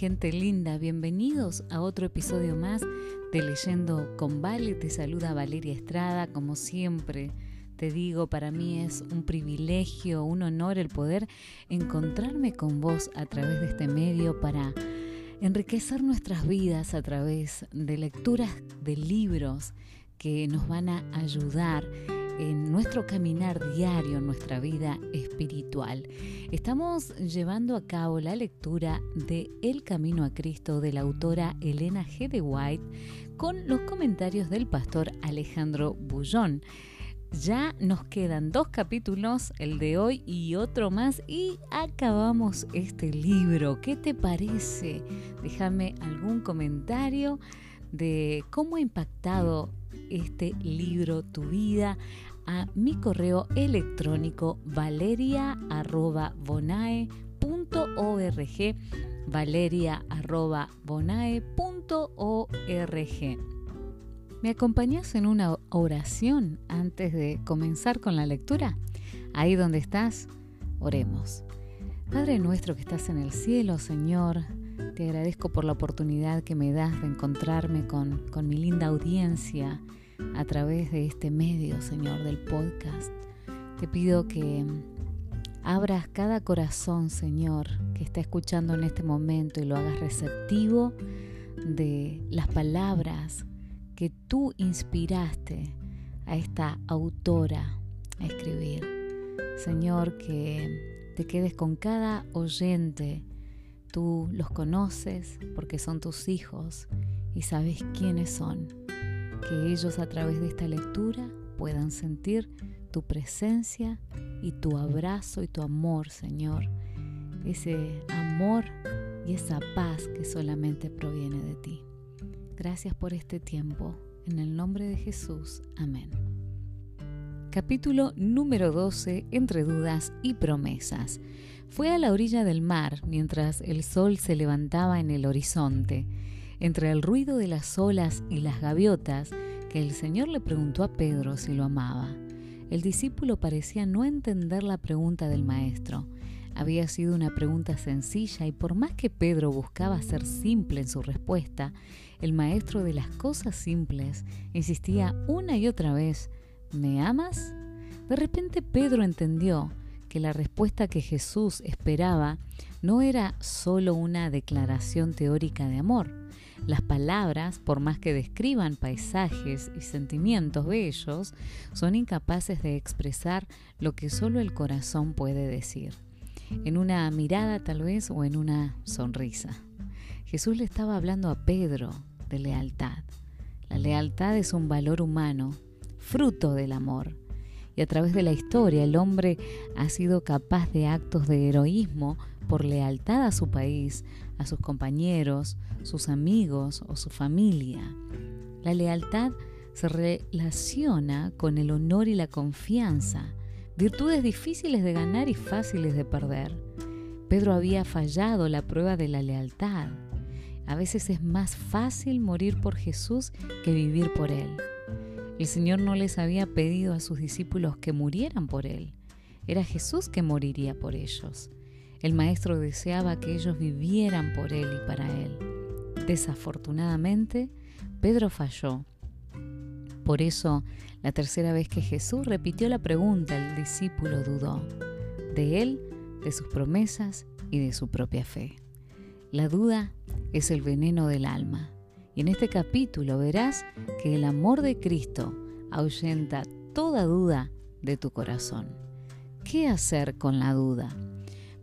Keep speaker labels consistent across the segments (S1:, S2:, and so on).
S1: gente linda, bienvenidos a otro episodio más de Leyendo con Vale. Te saluda Valeria Estrada, como siempre. Te digo, para mí es un privilegio, un honor el poder encontrarme con vos a través de este medio para enriquecer nuestras vidas a través de lecturas de libros que nos van a ayudar en nuestro caminar diario, en nuestra vida espiritual. Estamos llevando a cabo la lectura de El Camino a Cristo de la autora Elena G. de White con los comentarios del pastor Alejandro Bullón. Ya nos quedan dos capítulos, el de hoy y otro más, y acabamos este libro. ¿Qué te parece? Déjame algún comentario de cómo ha impactado este libro tu vida a mi correo electrónico valeria.bonae.org valeria.bonae.org ¿Me acompañas en una oración antes de comenzar con la lectura? Ahí donde estás, oremos. Padre nuestro que estás en el cielo, Señor, te agradezco por la oportunidad que me das de encontrarme con, con mi linda audiencia a través de este medio, Señor, del podcast. Te pido que abras cada corazón, Señor, que está escuchando en este momento y lo hagas receptivo de las palabras que tú inspiraste a esta autora a escribir. Señor, que te quedes con cada oyente. Tú los conoces porque son tus hijos y sabes quiénes son que ellos a través de esta lectura puedan sentir tu presencia y tu abrazo y tu amor, Señor. Ese amor y esa paz que solamente proviene de ti. Gracias por este tiempo. En el nombre de Jesús. Amén. Capítulo número 12. Entre dudas y promesas. Fue a la orilla del mar mientras el sol se levantaba en el horizonte entre el ruido de las olas y las gaviotas, que el Señor le preguntó a Pedro si lo amaba. El discípulo parecía no entender la pregunta del Maestro. Había sido una pregunta sencilla y por más que Pedro buscaba ser simple en su respuesta, el Maestro de las cosas simples insistía una y otra vez, ¿me amas? De repente Pedro entendió que la respuesta que Jesús esperaba no era solo una declaración teórica de amor, las palabras, por más que describan paisajes y sentimientos bellos, son incapaces de expresar lo que solo el corazón puede decir, en una mirada tal vez o en una sonrisa. Jesús le estaba hablando a Pedro de lealtad. La lealtad es un valor humano, fruto del amor. Y a través de la historia el hombre ha sido capaz de actos de heroísmo por lealtad a su país, a sus compañeros, sus amigos o su familia. La lealtad se relaciona con el honor y la confianza, virtudes difíciles de ganar y fáciles de perder. Pedro había fallado la prueba de la lealtad. A veces es más fácil morir por Jesús que vivir por Él. El Señor no les había pedido a sus discípulos que murieran por Él. Era Jesús que moriría por ellos. El maestro deseaba que ellos vivieran por él y para él. Desafortunadamente, Pedro falló. Por eso, la tercera vez que Jesús repitió la pregunta, el discípulo dudó de él, de sus promesas y de su propia fe. La duda es el veneno del alma. Y en este capítulo verás que el amor de Cristo ahuyenta toda duda de tu corazón. ¿Qué hacer con la duda?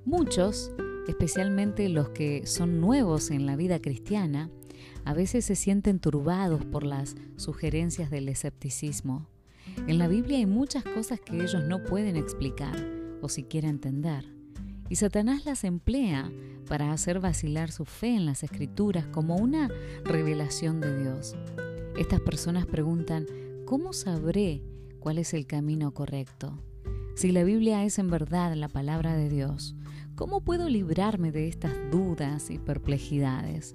S1: Muchos, especialmente los que son nuevos en la vida cristiana, a veces se sienten turbados por las sugerencias del escepticismo. En la Biblia hay muchas cosas que ellos no pueden explicar o siquiera entender. Y Satanás las emplea para hacer vacilar su fe en las escrituras como una revelación de Dios. Estas personas preguntan, ¿cómo sabré cuál es el camino correcto? Si la Biblia es en verdad la palabra de Dios, ¿cómo puedo librarme de estas dudas y perplejidades?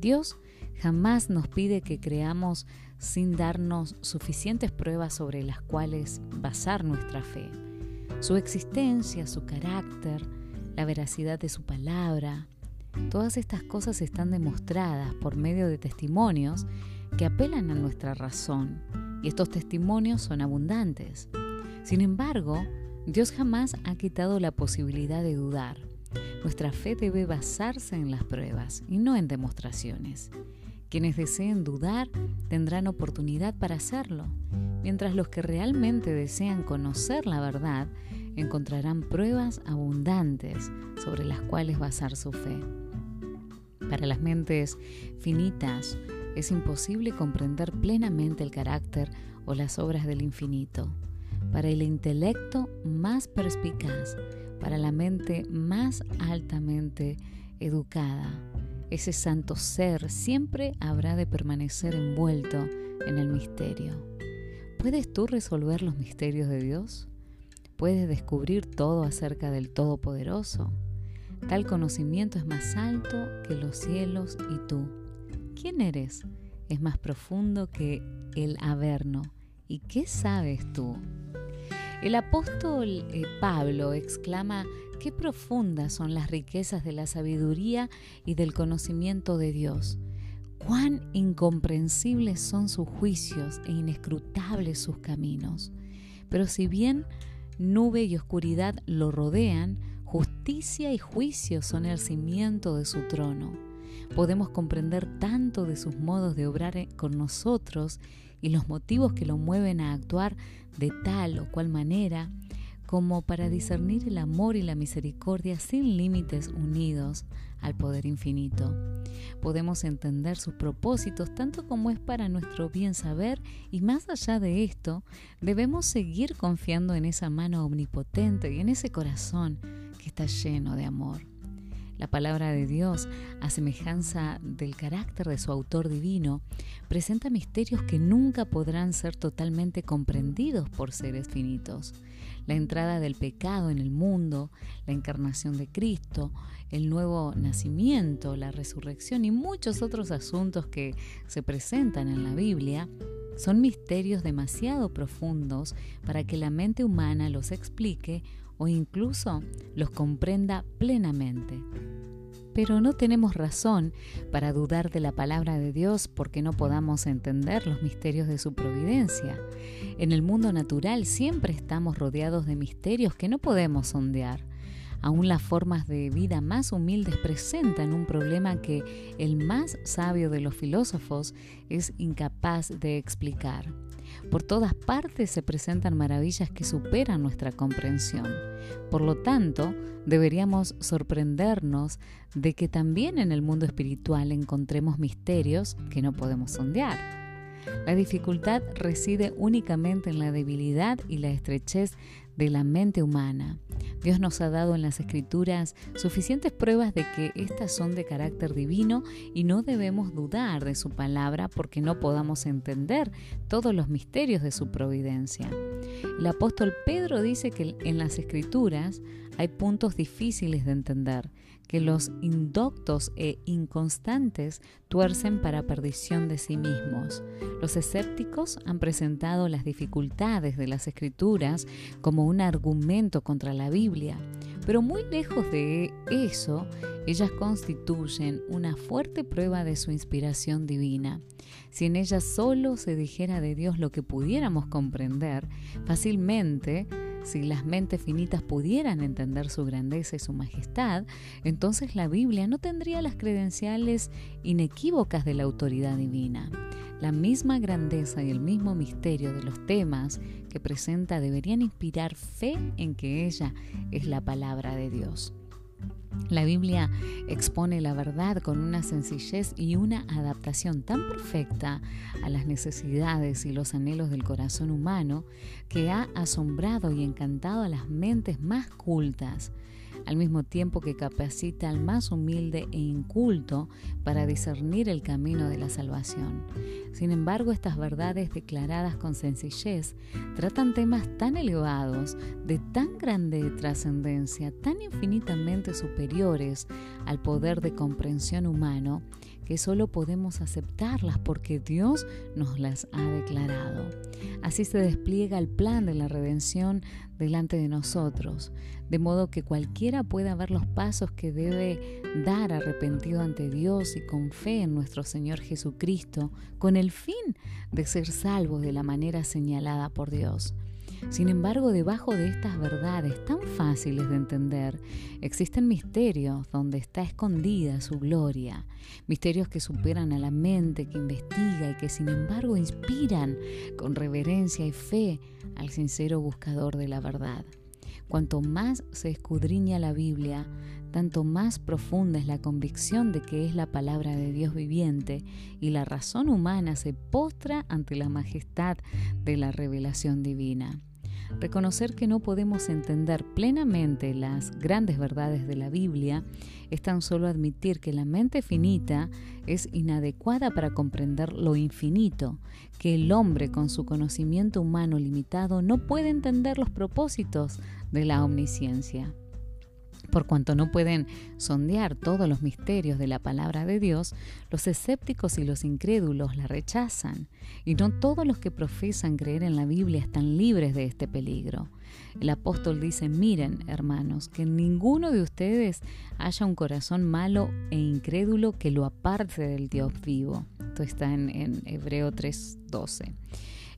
S1: Dios jamás nos pide que creamos sin darnos suficientes pruebas sobre las cuales basar nuestra fe. Su existencia, su carácter, la veracidad de su palabra, Todas estas cosas están demostradas por medio de testimonios que apelan a nuestra razón, y estos testimonios son abundantes. Sin embargo, Dios jamás ha quitado la posibilidad de dudar. Nuestra fe debe basarse en las pruebas y no en demostraciones. Quienes deseen dudar tendrán oportunidad para hacerlo, mientras los que realmente desean conocer la verdad encontrarán pruebas abundantes sobre las cuales basar su fe. Para las mentes finitas es imposible comprender plenamente el carácter o las obras del infinito. Para el intelecto más perspicaz, para la mente más altamente educada, ese santo ser siempre habrá de permanecer envuelto en el misterio. ¿Puedes tú resolver los misterios de Dios? ¿Puedes descubrir todo acerca del Todopoderoso? Tal conocimiento es más alto que los cielos y tú. ¿Quién eres? Es más profundo que el Averno. ¿Y qué sabes tú? El apóstol eh, Pablo exclama Qué profundas son las riquezas de la sabiduría y del conocimiento de Dios. Cuán incomprensibles son sus juicios e inescrutables sus caminos. Pero si bien nube y oscuridad lo rodean, justicia y juicio son el cimiento de su trono. Podemos comprender tanto de sus modos de obrar con nosotros y los motivos que lo mueven a actuar de tal o cual manera como para discernir el amor y la misericordia sin límites unidos al poder infinito. Podemos entender sus propósitos tanto como es para nuestro bien saber y más allá de esto, debemos seguir confiando en esa mano omnipotente y en ese corazón que está lleno de amor. La palabra de Dios, a semejanza del carácter de su autor divino, presenta misterios que nunca podrán ser totalmente comprendidos por seres finitos. La entrada del pecado en el mundo, la encarnación de Cristo, el nuevo nacimiento, la resurrección y muchos otros asuntos que se presentan en la Biblia son misterios demasiado profundos para que la mente humana los explique o incluso los comprenda plenamente. Pero no tenemos razón para dudar de la palabra de Dios porque no podamos entender los misterios de su providencia. En el mundo natural siempre estamos rodeados de misterios que no podemos sondear. Aún las formas de vida más humildes presentan un problema que el más sabio de los filósofos es incapaz de explicar. Por todas partes se presentan maravillas que superan nuestra comprensión. Por lo tanto, deberíamos sorprendernos de que también en el mundo espiritual encontremos misterios que no podemos sondear. La dificultad reside únicamente en la debilidad y la estrechez de la mente humana. Dios nos ha dado en las escrituras suficientes pruebas de que éstas son de carácter divino y no debemos dudar de su palabra porque no podamos entender todos los misterios de su providencia. El apóstol Pedro dice que en las escrituras hay puntos difíciles de entender, que los indoctos e inconstantes tuercen para perdición de sí mismos. Los escépticos han presentado las dificultades de las escrituras como un argumento contra la Biblia, pero muy lejos de eso, ellas constituyen una fuerte prueba de su inspiración divina. Si en ellas solo se dijera de Dios lo que pudiéramos comprender, fácilmente si las mentes finitas pudieran entender su grandeza y su majestad, entonces la Biblia no tendría las credenciales inequívocas de la autoridad divina. La misma grandeza y el mismo misterio de los temas que presenta deberían inspirar fe en que ella es la palabra de Dios. La Biblia expone la verdad con una sencillez y una adaptación tan perfecta a las necesidades y los anhelos del corazón humano que ha asombrado y encantado a las mentes más cultas al mismo tiempo que capacita al más humilde e inculto para discernir el camino de la salvación. Sin embargo, estas verdades declaradas con sencillez tratan temas tan elevados, de tan grande trascendencia, tan infinitamente superiores al poder de comprensión humano, solo podemos aceptarlas porque Dios nos las ha declarado. Así se despliega el plan de la redención delante de nosotros, de modo que cualquiera pueda ver los pasos que debe dar arrepentido ante Dios y con fe en nuestro Señor Jesucristo, con el fin de ser salvo de la manera señalada por Dios. Sin embargo, debajo de estas verdades tan fáciles de entender, existen misterios donde está escondida su gloria, misterios que superan a la mente, que investiga y que sin embargo inspiran con reverencia y fe al sincero buscador de la verdad. Cuanto más se escudriña la Biblia, tanto más profunda es la convicción de que es la palabra de Dios viviente y la razón humana se postra ante la majestad de la revelación divina. Reconocer que no podemos entender plenamente las grandes verdades de la Biblia es tan solo admitir que la mente finita es inadecuada para comprender lo infinito, que el hombre con su conocimiento humano limitado no puede entender los propósitos de la omnisciencia. Por cuanto no pueden sondear todos los misterios de la palabra de Dios, los escépticos y los incrédulos la rechazan, y no todos los que profesan creer en la Biblia están libres de este peligro. El apóstol dice, miren, hermanos, que ninguno de ustedes haya un corazón malo e incrédulo que lo aparte del Dios vivo. Esto está en, en Hebreo 3.12.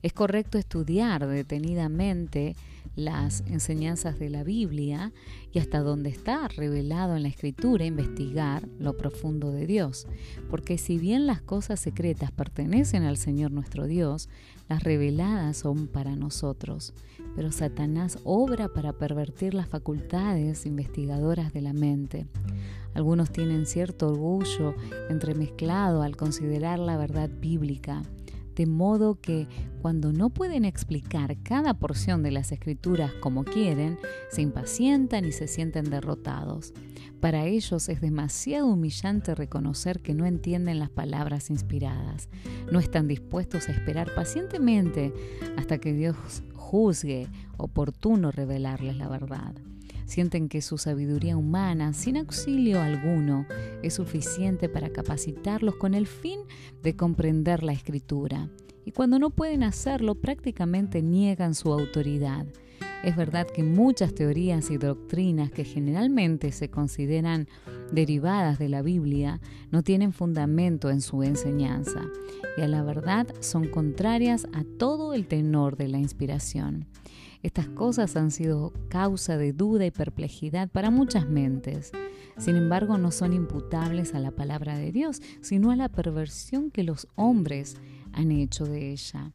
S1: Es correcto estudiar detenidamente las enseñanzas de la Biblia y hasta donde está revelado en la Escritura investigar lo profundo de Dios. Porque si bien las cosas secretas pertenecen al Señor nuestro Dios, las reveladas son para nosotros. Pero Satanás obra para pervertir las facultades investigadoras de la mente. Algunos tienen cierto orgullo entremezclado al considerar la verdad bíblica de modo que cuando no pueden explicar cada porción de las escrituras como quieren, se impacientan y se sienten derrotados. Para ellos es demasiado humillante reconocer que no entienden las palabras inspiradas. No están dispuestos a esperar pacientemente hasta que Dios juzgue oportuno revelarles la verdad. Sienten que su sabiduría humana, sin auxilio alguno, es suficiente para capacitarlos con el fin de comprender la escritura. Y cuando no pueden hacerlo, prácticamente niegan su autoridad. Es verdad que muchas teorías y doctrinas que generalmente se consideran derivadas de la Biblia no tienen fundamento en su enseñanza y a la verdad son contrarias a todo el tenor de la inspiración. Estas cosas han sido causa de duda y perplejidad para muchas mentes. Sin embargo, no son imputables a la palabra de Dios, sino a la perversión que los hombres han hecho de ella.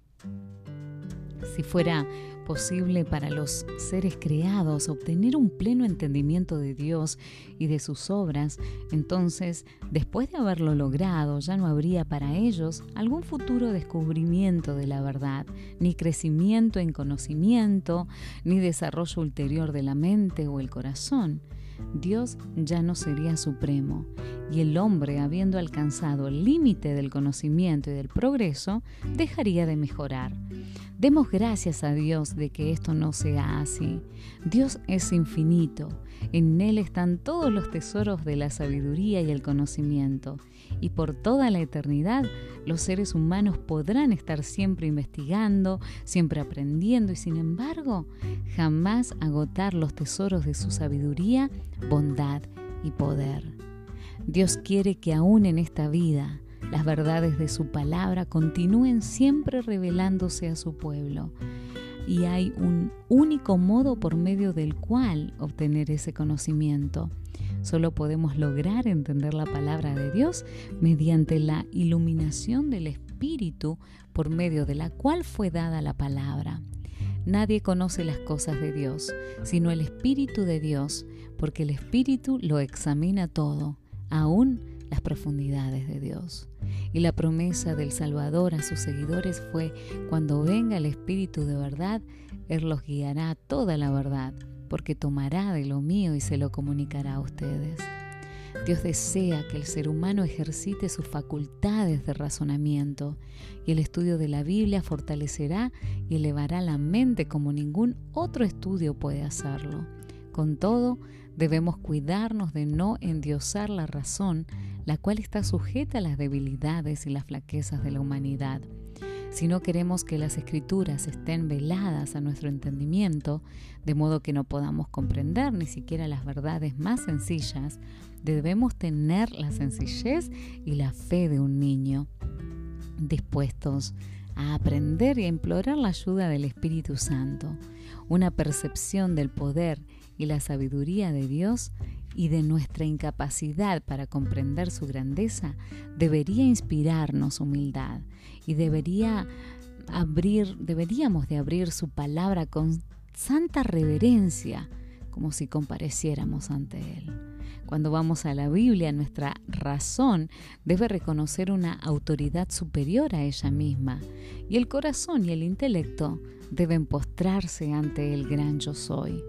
S1: Si fuera posible para los seres creados obtener un pleno entendimiento de Dios y de sus obras, entonces, después de haberlo logrado, ya no habría para ellos algún futuro descubrimiento de la verdad, ni crecimiento en conocimiento, ni desarrollo ulterior de la mente o el corazón. Dios ya no sería supremo y el hombre, habiendo alcanzado el límite del conocimiento y del progreso, dejaría de mejorar. Demos gracias a Dios de que esto no sea así. Dios es infinito, en Él están todos los tesoros de la sabiduría y el conocimiento, y por toda la eternidad los seres humanos podrán estar siempre investigando, siempre aprendiendo y sin embargo jamás agotar los tesoros de su sabiduría, bondad y poder. Dios quiere que aún en esta vida las verdades de su palabra continúen siempre revelándose a su pueblo. Y hay un único modo por medio del cual obtener ese conocimiento. Solo podemos lograr entender la palabra de Dios mediante la iluminación del Espíritu por medio de la cual fue dada la palabra. Nadie conoce las cosas de Dios, sino el Espíritu de Dios, porque el Espíritu lo examina todo, aún las profundidades de Dios. Y la promesa del Salvador a sus seguidores fue, cuando venga el Espíritu de verdad, Él los guiará a toda la verdad, porque tomará de lo mío y se lo comunicará a ustedes. Dios desea que el ser humano ejercite sus facultades de razonamiento y el estudio de la Biblia fortalecerá y elevará la mente como ningún otro estudio puede hacerlo. Con todo, debemos cuidarnos de no endiosar la razón, la cual está sujeta a las debilidades y las flaquezas de la humanidad. Si no queremos que las escrituras estén veladas a nuestro entendimiento, de modo que no podamos comprender ni siquiera las verdades más sencillas, debemos tener la sencillez y la fe de un niño, dispuestos a aprender y a implorar la ayuda del Espíritu Santo, una percepción del poder y la sabiduría de Dios y de nuestra incapacidad para comprender su grandeza debería inspirarnos humildad y debería abrir, deberíamos de abrir su palabra con santa reverencia, como si compareciéramos ante Él. Cuando vamos a la Biblia, nuestra razón debe reconocer una autoridad superior a ella misma, y el corazón y el intelecto deben postrarse ante el gran yo soy.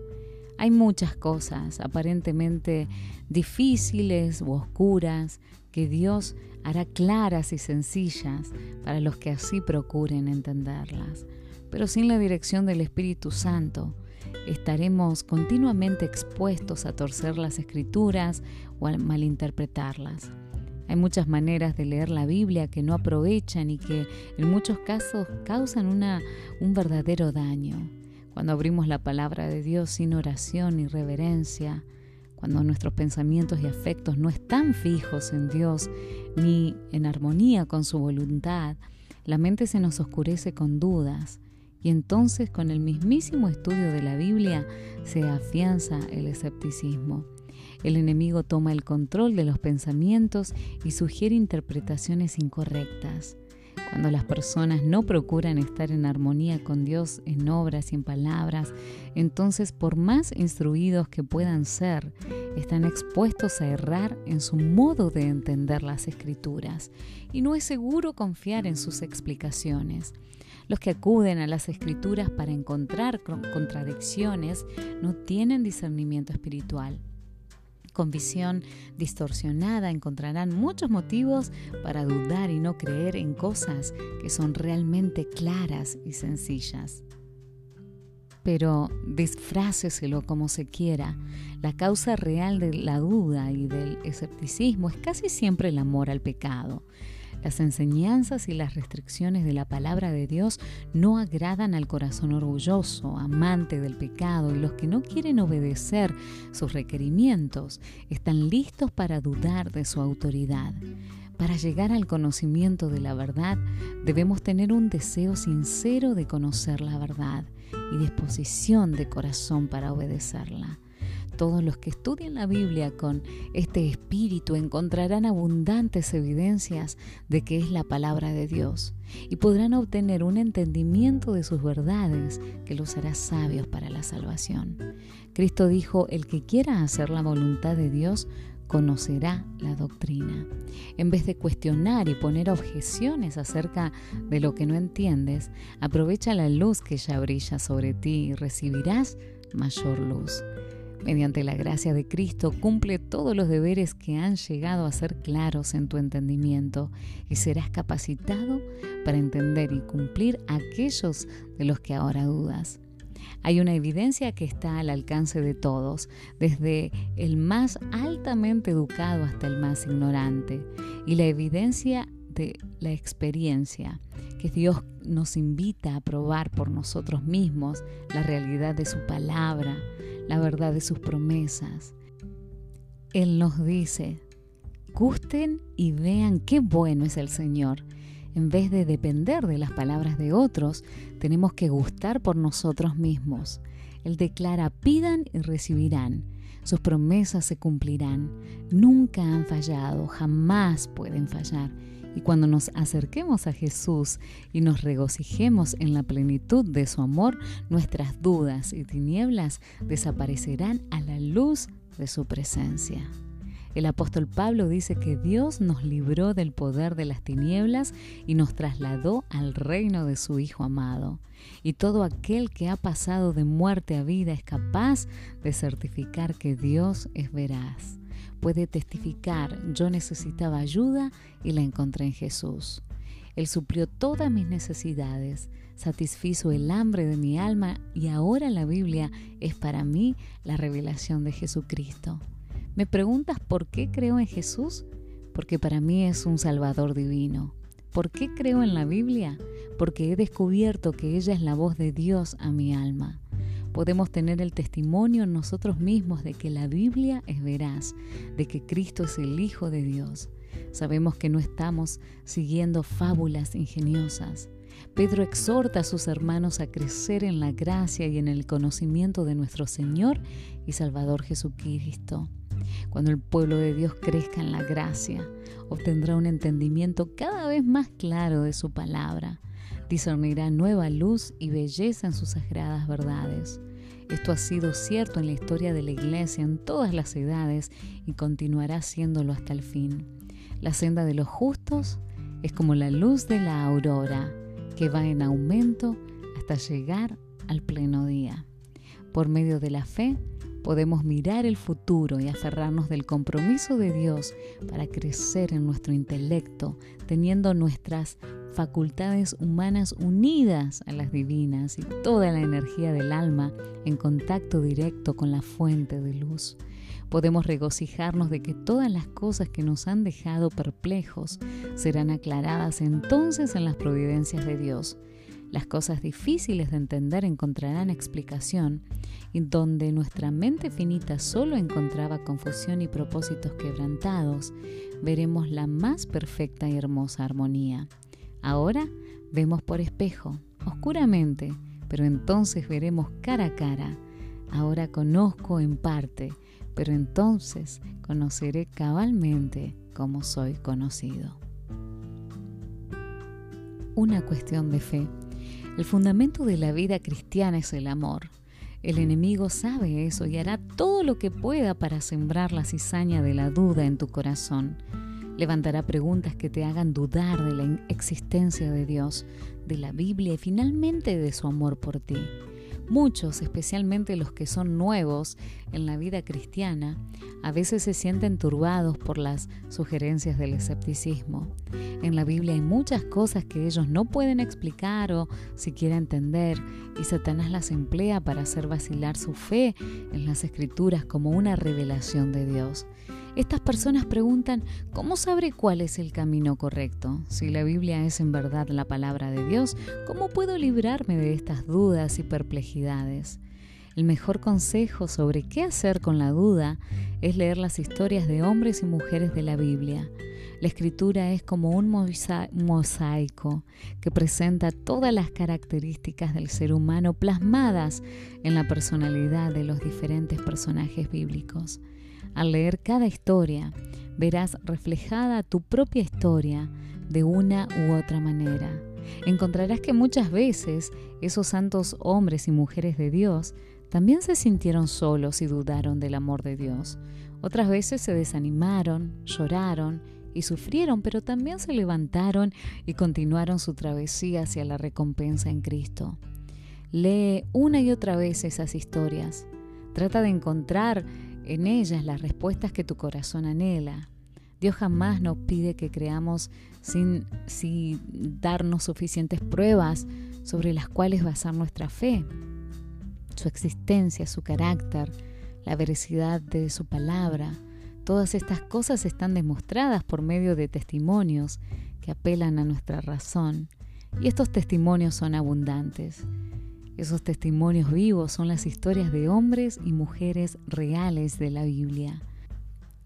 S1: Hay muchas cosas aparentemente difíciles u oscuras que Dios hará claras y sencillas para los que así procuren entenderlas. Pero sin la dirección del Espíritu Santo, estaremos continuamente expuestos a torcer las escrituras o a malinterpretarlas. Hay muchas maneras de leer la Biblia que no aprovechan y que en muchos casos causan un verdadero daño. Cuando abrimos la palabra de Dios sin oración y reverencia, cuando nuestros pensamientos y afectos no están fijos en Dios ni en armonía con su voluntad, la mente se nos oscurece con dudas y entonces con el mismísimo estudio de la Biblia se afianza el escepticismo. El enemigo toma el control de los pensamientos y sugiere interpretaciones incorrectas. Cuando las personas no procuran estar en armonía con Dios en obras y en palabras, entonces por más instruidos que puedan ser, están expuestos a errar en su modo de entender las escrituras y no es seguro confiar en sus explicaciones. Los que acuden a las escrituras para encontrar contradicciones no tienen discernimiento espiritual con visión distorsionada encontrarán muchos motivos para dudar y no creer en cosas que son realmente claras y sencillas. Pero disfráceselo como se quiera. La causa real de la duda y del escepticismo es casi siempre el amor al pecado. Las enseñanzas y las restricciones de la palabra de Dios no agradan al corazón orgulloso, amante del pecado, y los que no quieren obedecer sus requerimientos están listos para dudar de su autoridad. Para llegar al conocimiento de la verdad debemos tener un deseo sincero de conocer la verdad y disposición de corazón para obedecerla. Todos los que estudian la Biblia con este espíritu encontrarán abundantes evidencias de que es la palabra de Dios y podrán obtener un entendimiento de sus verdades que los hará sabios para la salvación. Cristo dijo, el que quiera hacer la voluntad de Dios, conocerá la doctrina. En vez de cuestionar y poner objeciones acerca de lo que no entiendes, aprovecha la luz que ya brilla sobre ti y recibirás mayor luz. Mediante la gracia de Cristo cumple todos los deberes que han llegado a ser claros en tu entendimiento y serás capacitado para entender y cumplir aquellos de los que ahora dudas. Hay una evidencia que está al alcance de todos, desde el más altamente educado hasta el más ignorante, y la evidencia de la experiencia, que Dios nos invita a probar por nosotros mismos la realidad de su palabra, la verdad de sus promesas. Él nos dice, gusten y vean qué bueno es el Señor. En vez de depender de las palabras de otros, tenemos que gustar por nosotros mismos. Él declara, pidan y recibirán. Sus promesas se cumplirán. Nunca han fallado, jamás pueden fallar. Y cuando nos acerquemos a Jesús y nos regocijemos en la plenitud de su amor, nuestras dudas y tinieblas desaparecerán a la luz de su presencia. El apóstol Pablo dice que Dios nos libró del poder de las tinieblas y nos trasladó al reino de su Hijo amado. Y todo aquel que ha pasado de muerte a vida es capaz de certificar que Dios es veraz puede testificar, yo necesitaba ayuda y la encontré en Jesús. Él suplió todas mis necesidades, satisfizo el hambre de mi alma y ahora la Biblia es para mí la revelación de Jesucristo. ¿Me preguntas por qué creo en Jesús? porque para mí es un Salvador divino. ¿Por qué creo en la Biblia? Porque he descubierto que ella es la voz de Dios a mi alma. Podemos tener el testimonio en nosotros mismos de que la Biblia es veraz, de que Cristo es el Hijo de Dios. Sabemos que no estamos siguiendo fábulas ingeniosas. Pedro exhorta a sus hermanos a crecer en la gracia y en el conocimiento de nuestro Señor y Salvador Jesucristo. Cuando el pueblo de Dios crezca en la gracia, obtendrá un entendimiento cada vez más claro de su palabra. Discernirá nueva luz y belleza en sus sagradas verdades. Esto ha sido cierto en la historia de la Iglesia en todas las edades y continuará siéndolo hasta el fin. La senda de los justos es como la luz de la aurora, que va en aumento hasta llegar al pleno día. Por medio de la fe, podemos mirar el futuro y aferrarnos del compromiso de Dios para crecer en nuestro intelecto, teniendo nuestras facultades humanas unidas a las divinas y toda la energía del alma en contacto directo con la fuente de luz. Podemos regocijarnos de que todas las cosas que nos han dejado perplejos serán aclaradas entonces en las providencias de Dios. Las cosas difíciles de entender encontrarán explicación y donde nuestra mente finita solo encontraba confusión y propósitos quebrantados, veremos la más perfecta y hermosa armonía. Ahora vemos por espejo, oscuramente, pero entonces veremos cara a cara. Ahora conozco en parte, pero entonces conoceré cabalmente como soy conocido. Una cuestión de fe. El fundamento de la vida cristiana es el amor. El enemigo sabe eso y hará todo lo que pueda para sembrar la cizaña de la duda en tu corazón. Levantará preguntas que te hagan dudar de la existencia de Dios, de la Biblia y finalmente de su amor por ti. Muchos, especialmente los que son nuevos en la vida cristiana, a veces se sienten turbados por las sugerencias del escepticismo. En la Biblia hay muchas cosas que ellos no pueden explicar o siquiera entender, y Satanás las emplea para hacer vacilar su fe en las escrituras como una revelación de Dios. Estas personas preguntan, ¿cómo sabré cuál es el camino correcto? Si la Biblia es en verdad la palabra de Dios, ¿cómo puedo librarme de estas dudas y perplejidades? El mejor consejo sobre qué hacer con la duda es leer las historias de hombres y mujeres de la Biblia. La escritura es como un mosaico que presenta todas las características del ser humano plasmadas en la personalidad de los diferentes personajes bíblicos. Al leer cada historia, verás reflejada tu propia historia de una u otra manera. Encontrarás que muchas veces esos santos hombres y mujeres de Dios también se sintieron solos y dudaron del amor de Dios. Otras veces se desanimaron, lloraron y sufrieron, pero también se levantaron y continuaron su travesía hacia la recompensa en Cristo. Lee una y otra vez esas historias. Trata de encontrar en ellas las respuestas que tu corazón anhela. Dios jamás nos pide que creamos sin, sin darnos suficientes pruebas sobre las cuales basar nuestra fe, su existencia, su carácter, la veracidad de su palabra. Todas estas cosas están demostradas por medio de testimonios que apelan a nuestra razón. Y estos testimonios son abundantes. Esos testimonios vivos son las historias de hombres y mujeres reales de la Biblia.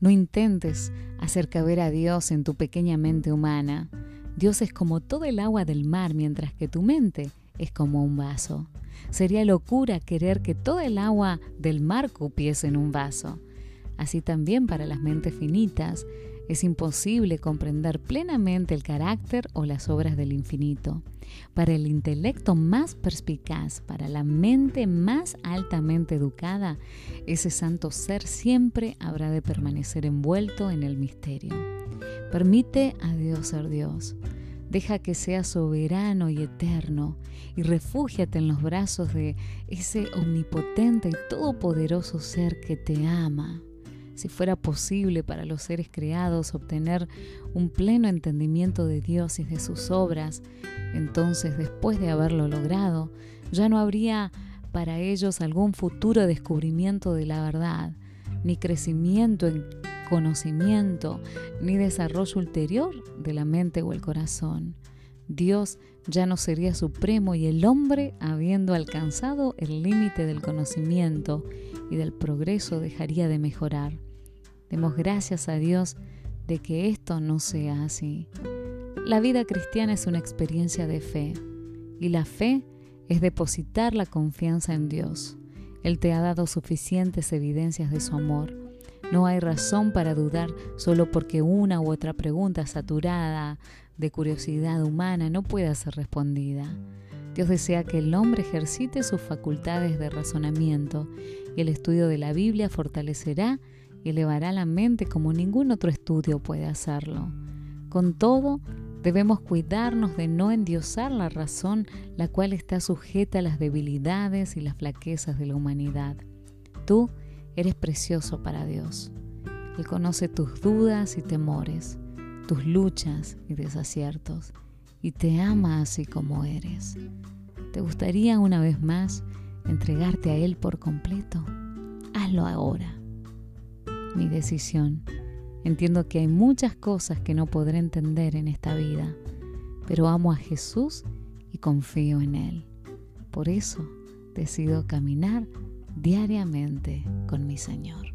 S1: No intentes hacer caber a Dios en tu pequeña mente humana. Dios es como todo el agua del mar, mientras que tu mente es como un vaso. Sería locura querer que todo el agua del mar cupiese en un vaso. Así también para las mentes finitas, es imposible comprender plenamente el carácter o las obras del infinito. Para el intelecto más perspicaz, para la mente más altamente educada, ese santo ser siempre habrá de permanecer envuelto en el misterio. Permite a Dios ser Dios. Deja que sea soberano y eterno y refúgiate en los brazos de ese omnipotente y todopoderoso ser que te ama si fuera posible para los seres creados obtener un pleno entendimiento de Dios y de sus obras, entonces después de haberlo logrado, ya no habría para ellos algún futuro descubrimiento de la verdad, ni crecimiento en conocimiento ni desarrollo ulterior de la mente o el corazón. Dios ya no sería supremo y el hombre, habiendo alcanzado el límite del conocimiento y del progreso, dejaría de mejorar. Demos gracias a Dios de que esto no sea así. La vida cristiana es una experiencia de fe y la fe es depositar la confianza en Dios. Él te ha dado suficientes evidencias de su amor. No hay razón para dudar solo porque una u otra pregunta saturada de curiosidad humana no pueda ser respondida. Dios desea que el hombre ejercite sus facultades de razonamiento y el estudio de la Biblia fortalecerá elevará la mente como ningún otro estudio puede hacerlo. Con todo, debemos cuidarnos de no endiosar la razón, la cual está sujeta a las debilidades y las flaquezas de la humanidad. Tú eres precioso para Dios. Él conoce tus dudas y temores, tus luchas y desaciertos, y te ama así como eres. ¿Te gustaría una vez más entregarte a Él por completo? Hazlo ahora mi decisión. Entiendo que hay muchas cosas que no podré entender en esta vida, pero amo a Jesús y confío en Él. Por eso decido caminar diariamente con mi Señor.